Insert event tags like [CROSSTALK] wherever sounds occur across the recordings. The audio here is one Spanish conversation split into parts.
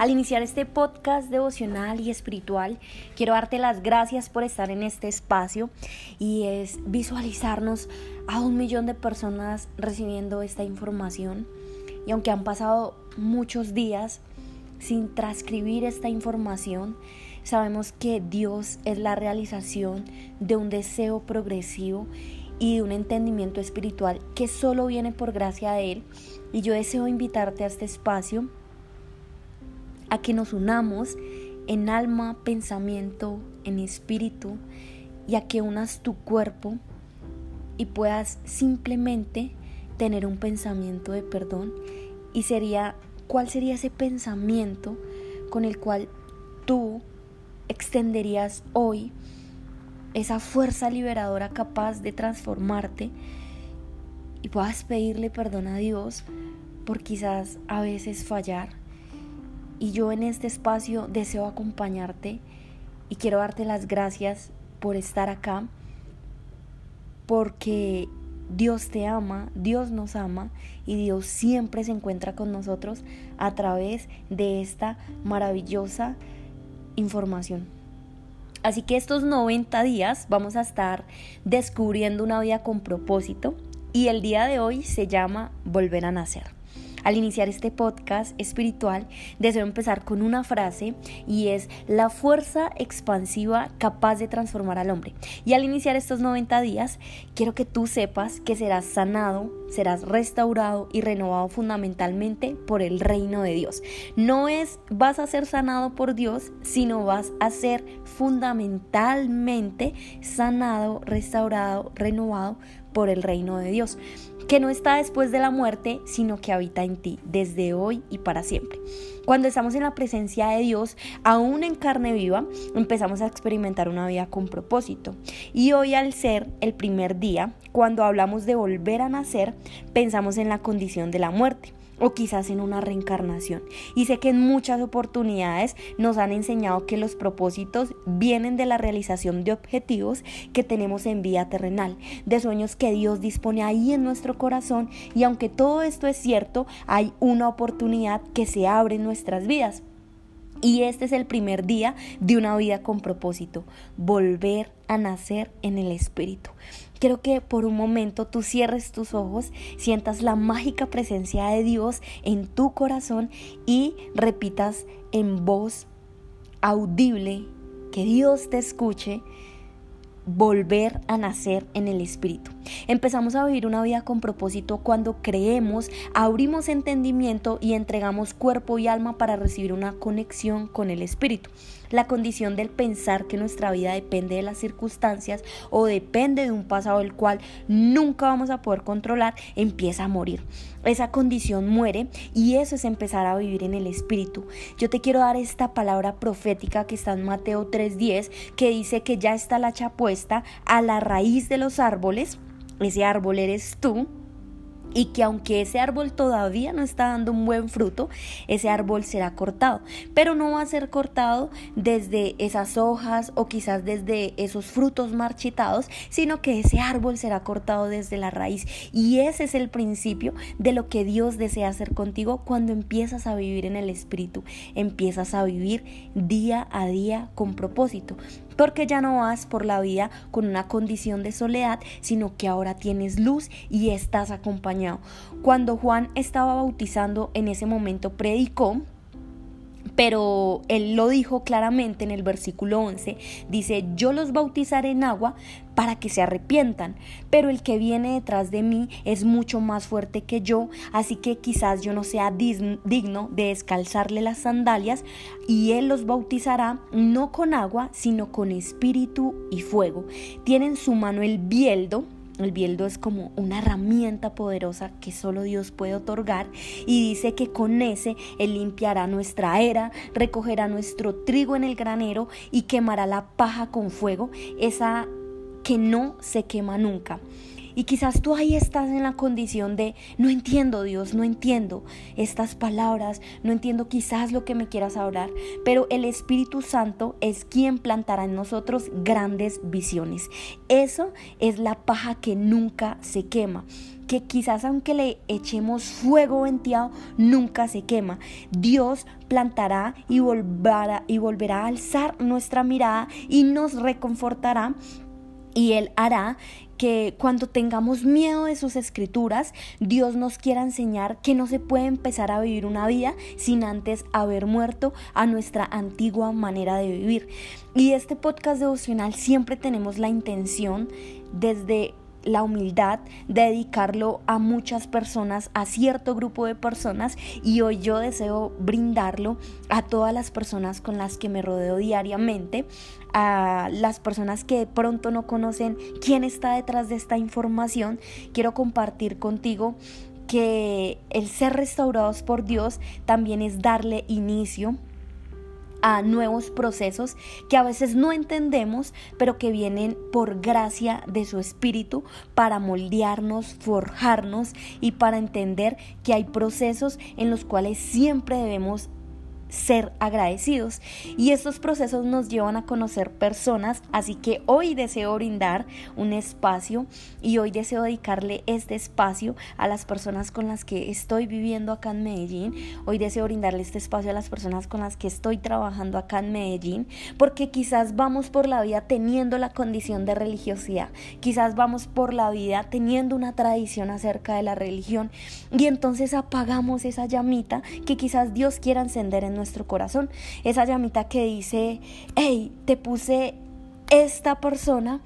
Al iniciar este podcast devocional y espiritual, quiero darte las gracias por estar en este espacio y es visualizarnos a un millón de personas recibiendo esta información. Y aunque han pasado muchos días sin transcribir esta información, sabemos que Dios es la realización de un deseo progresivo y de un entendimiento espiritual que solo viene por gracia de Él. Y yo deseo invitarte a este espacio a que nos unamos en alma, pensamiento, en espíritu y a que unas tu cuerpo y puedas simplemente tener un pensamiento de perdón y sería cuál sería ese pensamiento con el cual tú extenderías hoy esa fuerza liberadora capaz de transformarte y puedas pedirle perdón a Dios por quizás a veces fallar. Y yo en este espacio deseo acompañarte y quiero darte las gracias por estar acá, porque Dios te ama, Dios nos ama y Dios siempre se encuentra con nosotros a través de esta maravillosa información. Así que estos 90 días vamos a estar descubriendo una vida con propósito y el día de hoy se llama Volver a Nacer. Al iniciar este podcast espiritual, deseo empezar con una frase y es la fuerza expansiva capaz de transformar al hombre. Y al iniciar estos 90 días, quiero que tú sepas que serás sanado, serás restaurado y renovado fundamentalmente por el reino de Dios. No es vas a ser sanado por Dios, sino vas a ser fundamentalmente sanado, restaurado, renovado por el reino de Dios que no está después de la muerte, sino que habita en ti desde hoy y para siempre. Cuando estamos en la presencia de Dios, aún en carne viva, empezamos a experimentar una vida con propósito. Y hoy al ser el primer día, cuando hablamos de volver a nacer, pensamos en la condición de la muerte o quizás en una reencarnación. Y sé que en muchas oportunidades nos han enseñado que los propósitos vienen de la realización de objetivos que tenemos en vida terrenal, de sueños que Dios dispone ahí en nuestro corazón y aunque todo esto es cierto, hay una oportunidad que se abre en nuestras vidas. Y este es el primer día de una vida con propósito, volver a nacer en el Espíritu. Quiero que por un momento tú cierres tus ojos, sientas la mágica presencia de Dios en tu corazón y repitas en voz audible que Dios te escuche volver a nacer en el Espíritu. Empezamos a vivir una vida con propósito cuando creemos, abrimos entendimiento y entregamos cuerpo y alma para recibir una conexión con el Espíritu. La condición del pensar que nuestra vida depende de las circunstancias o depende de un pasado del cual nunca vamos a poder controlar empieza a morir. Esa condición muere y eso es empezar a vivir en el Espíritu. Yo te quiero dar esta palabra profética que está en Mateo 3:10 que dice que ya está la chapuesta a la raíz de los árboles. Ese árbol eres tú y que aunque ese árbol todavía no está dando un buen fruto, ese árbol será cortado, pero no va a ser cortado desde esas hojas o quizás desde esos frutos marchitados, sino que ese árbol será cortado desde la raíz. Y ese es el principio de lo que Dios desea hacer contigo cuando empiezas a vivir en el Espíritu, empiezas a vivir día a día con propósito. Porque ya no vas por la vida con una condición de soledad, sino que ahora tienes luz y estás acompañado. Cuando Juan estaba bautizando en ese momento predicó pero él lo dijo claramente en el versículo 11, dice, yo los bautizaré en agua para que se arrepientan, pero el que viene detrás de mí es mucho más fuerte que yo, así que quizás yo no sea digno de descalzarle las sandalias y él los bautizará no con agua, sino con espíritu y fuego. Tiene en su mano el bieldo, el bieldo es como una herramienta poderosa que solo Dios puede otorgar y dice que con ese Él limpiará nuestra era, recogerá nuestro trigo en el granero y quemará la paja con fuego, esa que no se quema nunca. Y quizás tú ahí estás en la condición de, no entiendo Dios, no entiendo estas palabras, no entiendo quizás lo que me quieras hablar, pero el Espíritu Santo es quien plantará en nosotros grandes visiones. Eso es la paja que nunca se quema que quizás aunque le echemos fuego venteado, nunca se quema. Dios plantará y y volverá a alzar nuestra mirada y nos reconfortará y Él hará que cuando tengamos miedo de sus escrituras, Dios nos quiera enseñar que no se puede empezar a vivir una vida sin antes haber muerto a nuestra antigua manera de vivir. Y este podcast devocional siempre tenemos la intención desde la humildad de dedicarlo a muchas personas, a cierto grupo de personas y hoy yo deseo brindarlo a todas las personas con las que me rodeo diariamente, a las personas que de pronto no conocen quién está detrás de esta información. Quiero compartir contigo que el ser restaurados por Dios también es darle inicio a nuevos procesos que a veces no entendemos, pero que vienen por gracia de su espíritu para moldearnos, forjarnos y para entender que hay procesos en los cuales siempre debemos ser agradecidos. Y estos procesos nos llevan a conocer personas, así que hoy deseo brindar un espacio y hoy deseo dedicarle este espacio a las personas con las que estoy viviendo acá en Medellín. Hoy deseo brindarle este espacio a las personas con las que estoy trabajando acá en Medellín, porque quizás vamos por la vida teniendo la condición de religiosidad, quizás vamos por la vida teniendo una tradición acerca de la religión y entonces apagamos esa llamita que quizás Dios quiera encender en nuestro corazón. Esa llamita que dice, hey, te puse esta persona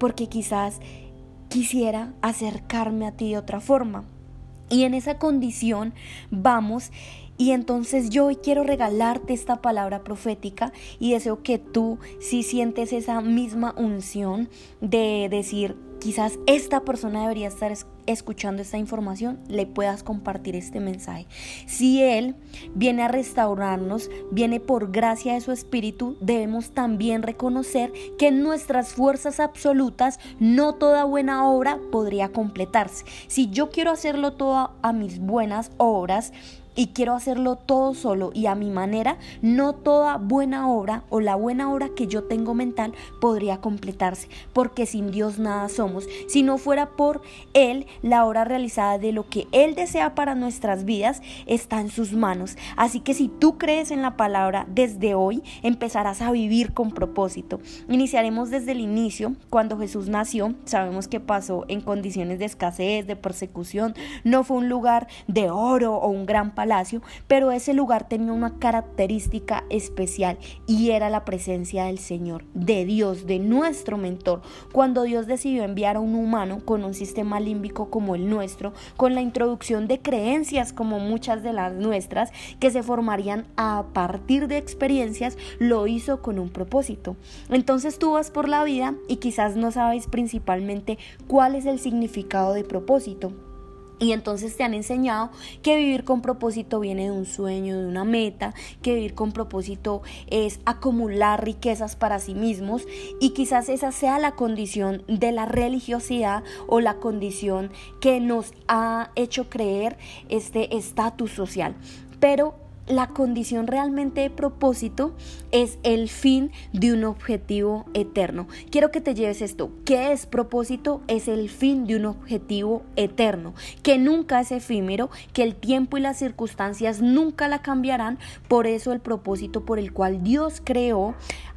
porque quizás quisiera acercarme a ti de otra forma. Y en esa condición vamos y entonces yo hoy quiero regalarte esta palabra profética y deseo que tú si sientes esa misma unción de decir, quizás esta persona debería estar escuchando esta información, le puedas compartir este mensaje. Si Él viene a restaurarnos, viene por gracia de su Espíritu, debemos también reconocer que en nuestras fuerzas absolutas no toda buena obra podría completarse. Si yo quiero hacerlo todo a mis buenas obras, y quiero hacerlo todo solo y a mi manera, no toda buena obra o la buena obra que yo tengo mental podría completarse, porque sin Dios nada somos. Si no fuera por Él, la obra realizada de lo que Él desea para nuestras vidas está en sus manos. Así que si tú crees en la palabra, desde hoy empezarás a vivir con propósito. Iniciaremos desde el inicio, cuando Jesús nació, sabemos que pasó en condiciones de escasez, de persecución, no fue un lugar de oro o un gran pero ese lugar tenía una característica especial y era la presencia del Señor, de Dios, de nuestro mentor. Cuando Dios decidió enviar a un humano con un sistema límbico como el nuestro, con la introducción de creencias como muchas de las nuestras, que se formarían a partir de experiencias, lo hizo con un propósito. Entonces tú vas por la vida y quizás no sabes principalmente cuál es el significado de propósito. Y entonces te han enseñado que vivir con propósito viene de un sueño, de una meta, que vivir con propósito es acumular riquezas para sí mismos y quizás esa sea la condición de la religiosidad o la condición que nos ha hecho creer este estatus social. Pero la condición realmente de propósito es el fin de un objetivo eterno. Quiero que te lleves esto. ¿Qué es propósito? Es el fin de un objetivo eterno, que nunca es efímero, que el tiempo y las circunstancias nunca la cambiarán. Por eso el propósito por el cual Dios creó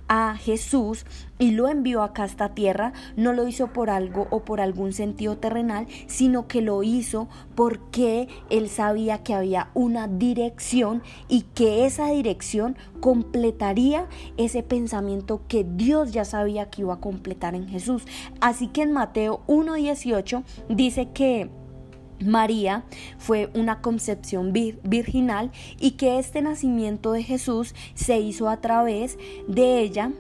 a Jesús y lo envió acá a esta tierra, no lo hizo por algo o por algún sentido terrenal, sino que lo hizo porque él sabía que había una dirección y que esa dirección completaría ese pensamiento que Dios ya sabía que iba a completar en Jesús. Así que en Mateo 1.18 dice que María fue una concepción virginal y que este nacimiento de Jesús se hizo a través de ella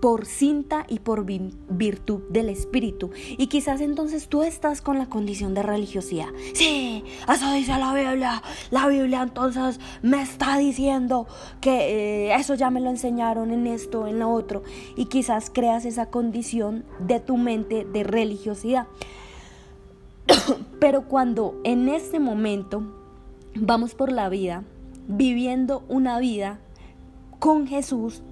por cinta y por virtud del Espíritu. Y quizás entonces tú estás con la condición de religiosidad. Sí, eso dice la Biblia. La Biblia entonces me está diciendo que eh, eso ya me lo enseñaron en esto, en lo otro. Y quizás creas esa condición de tu mente de religiosidad. [COUGHS] Pero cuando en este momento vamos por la vida viviendo una vida con Jesús,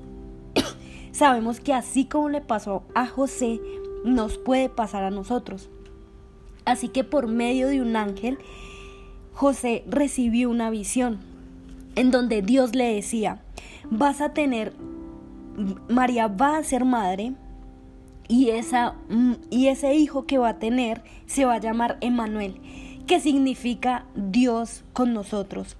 [COUGHS] sabemos que así como le pasó a José, nos puede pasar a nosotros. Así que por medio de un ángel, José recibió una visión en donde Dios le decía, vas a tener, María va a ser madre y, esa, y ese hijo que va a tener se va a llamar Emanuel, que significa Dios con nosotros.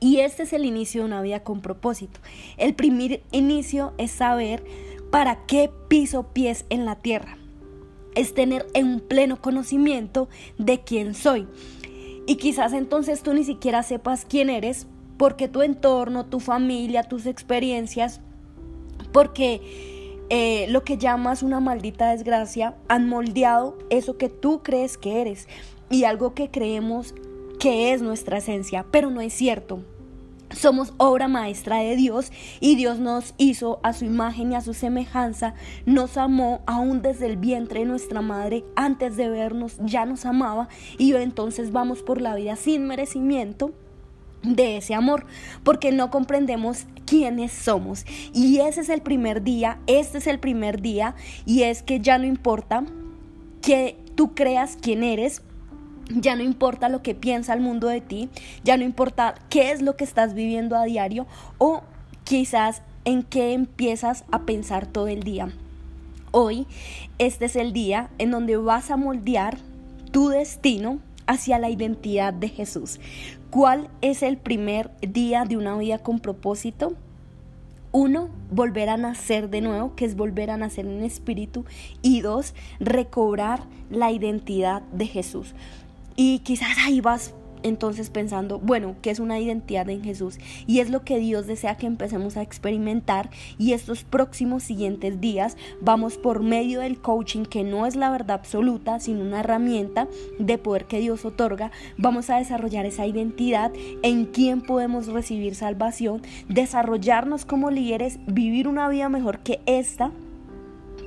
Y este es el inicio de una vida con propósito. El primer inicio es saber para qué piso pies en la tierra. Es tener un pleno conocimiento de quién soy. Y quizás entonces tú ni siquiera sepas quién eres porque tu entorno, tu familia, tus experiencias, porque eh, lo que llamas una maldita desgracia han moldeado eso que tú crees que eres y algo que creemos que es nuestra esencia, pero no es cierto. Somos obra maestra de Dios y Dios nos hizo a su imagen y a su semejanza, nos amó aún desde el vientre de nuestra madre, antes de vernos ya nos amaba y entonces vamos por la vida sin merecimiento de ese amor, porque no comprendemos quiénes somos. Y ese es el primer día, este es el primer día, y es que ya no importa que tú creas quién eres, ya no importa lo que piensa el mundo de ti, ya no importa qué es lo que estás viviendo a diario o quizás en qué empiezas a pensar todo el día. Hoy, este es el día en donde vas a moldear tu destino hacia la identidad de Jesús. ¿Cuál es el primer día de una vida con propósito? Uno, volver a nacer de nuevo, que es volver a nacer en espíritu. Y dos, recobrar la identidad de Jesús. Y quizás ahí vas entonces pensando, bueno, que es una identidad en Jesús y es lo que Dios desea que empecemos a experimentar y estos próximos siguientes días vamos por medio del coaching que no es la verdad absoluta, sino una herramienta de poder que Dios otorga, vamos a desarrollar esa identidad en quién podemos recibir salvación, desarrollarnos como líderes, vivir una vida mejor que esta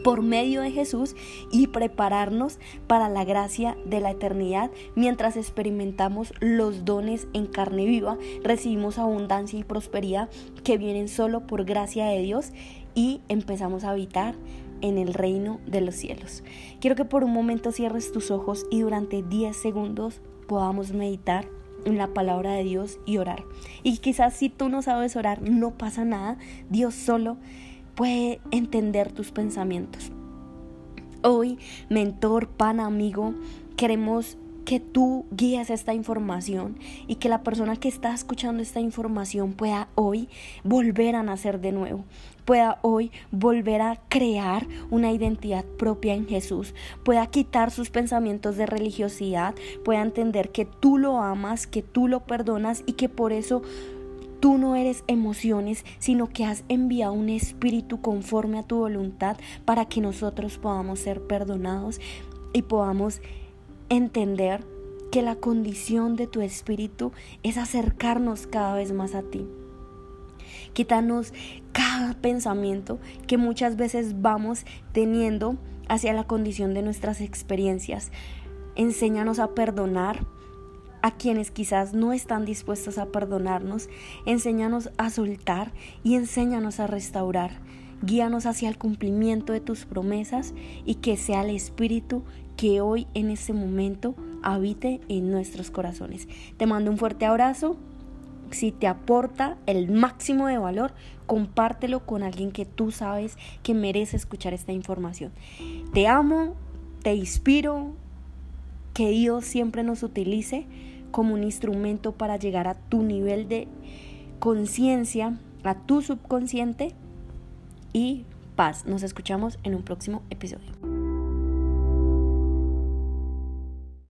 por medio de Jesús y prepararnos para la gracia de la eternidad mientras experimentamos los dones en carne viva, recibimos abundancia y prosperidad que vienen solo por gracia de Dios y empezamos a habitar en el reino de los cielos. Quiero que por un momento cierres tus ojos y durante 10 segundos podamos meditar en la palabra de Dios y orar. Y quizás si tú no sabes orar, no pasa nada, Dios solo puede entender tus pensamientos. Hoy, mentor, pan, amigo, queremos que tú guíes esta información y que la persona que está escuchando esta información pueda hoy volver a nacer de nuevo, pueda hoy volver a crear una identidad propia en Jesús, pueda quitar sus pensamientos de religiosidad, pueda entender que tú lo amas, que tú lo perdonas y que por eso Tú no eres emociones, sino que has enviado un espíritu conforme a tu voluntad para que nosotros podamos ser perdonados y podamos entender que la condición de tu espíritu es acercarnos cada vez más a ti. Quítanos cada pensamiento que muchas veces vamos teniendo hacia la condición de nuestras experiencias. Enséñanos a perdonar, a quienes quizás no están dispuestos a perdonarnos, enséñanos a soltar y enséñanos a restaurar. Guíanos hacia el cumplimiento de tus promesas y que sea el Espíritu que hoy en este momento habite en nuestros corazones. Te mando un fuerte abrazo. Si te aporta el máximo de valor, compártelo con alguien que tú sabes que merece escuchar esta información. Te amo, te inspiro, que Dios siempre nos utilice como un instrumento para llegar a tu nivel de conciencia, a tu subconsciente y paz. Nos escuchamos en un próximo episodio.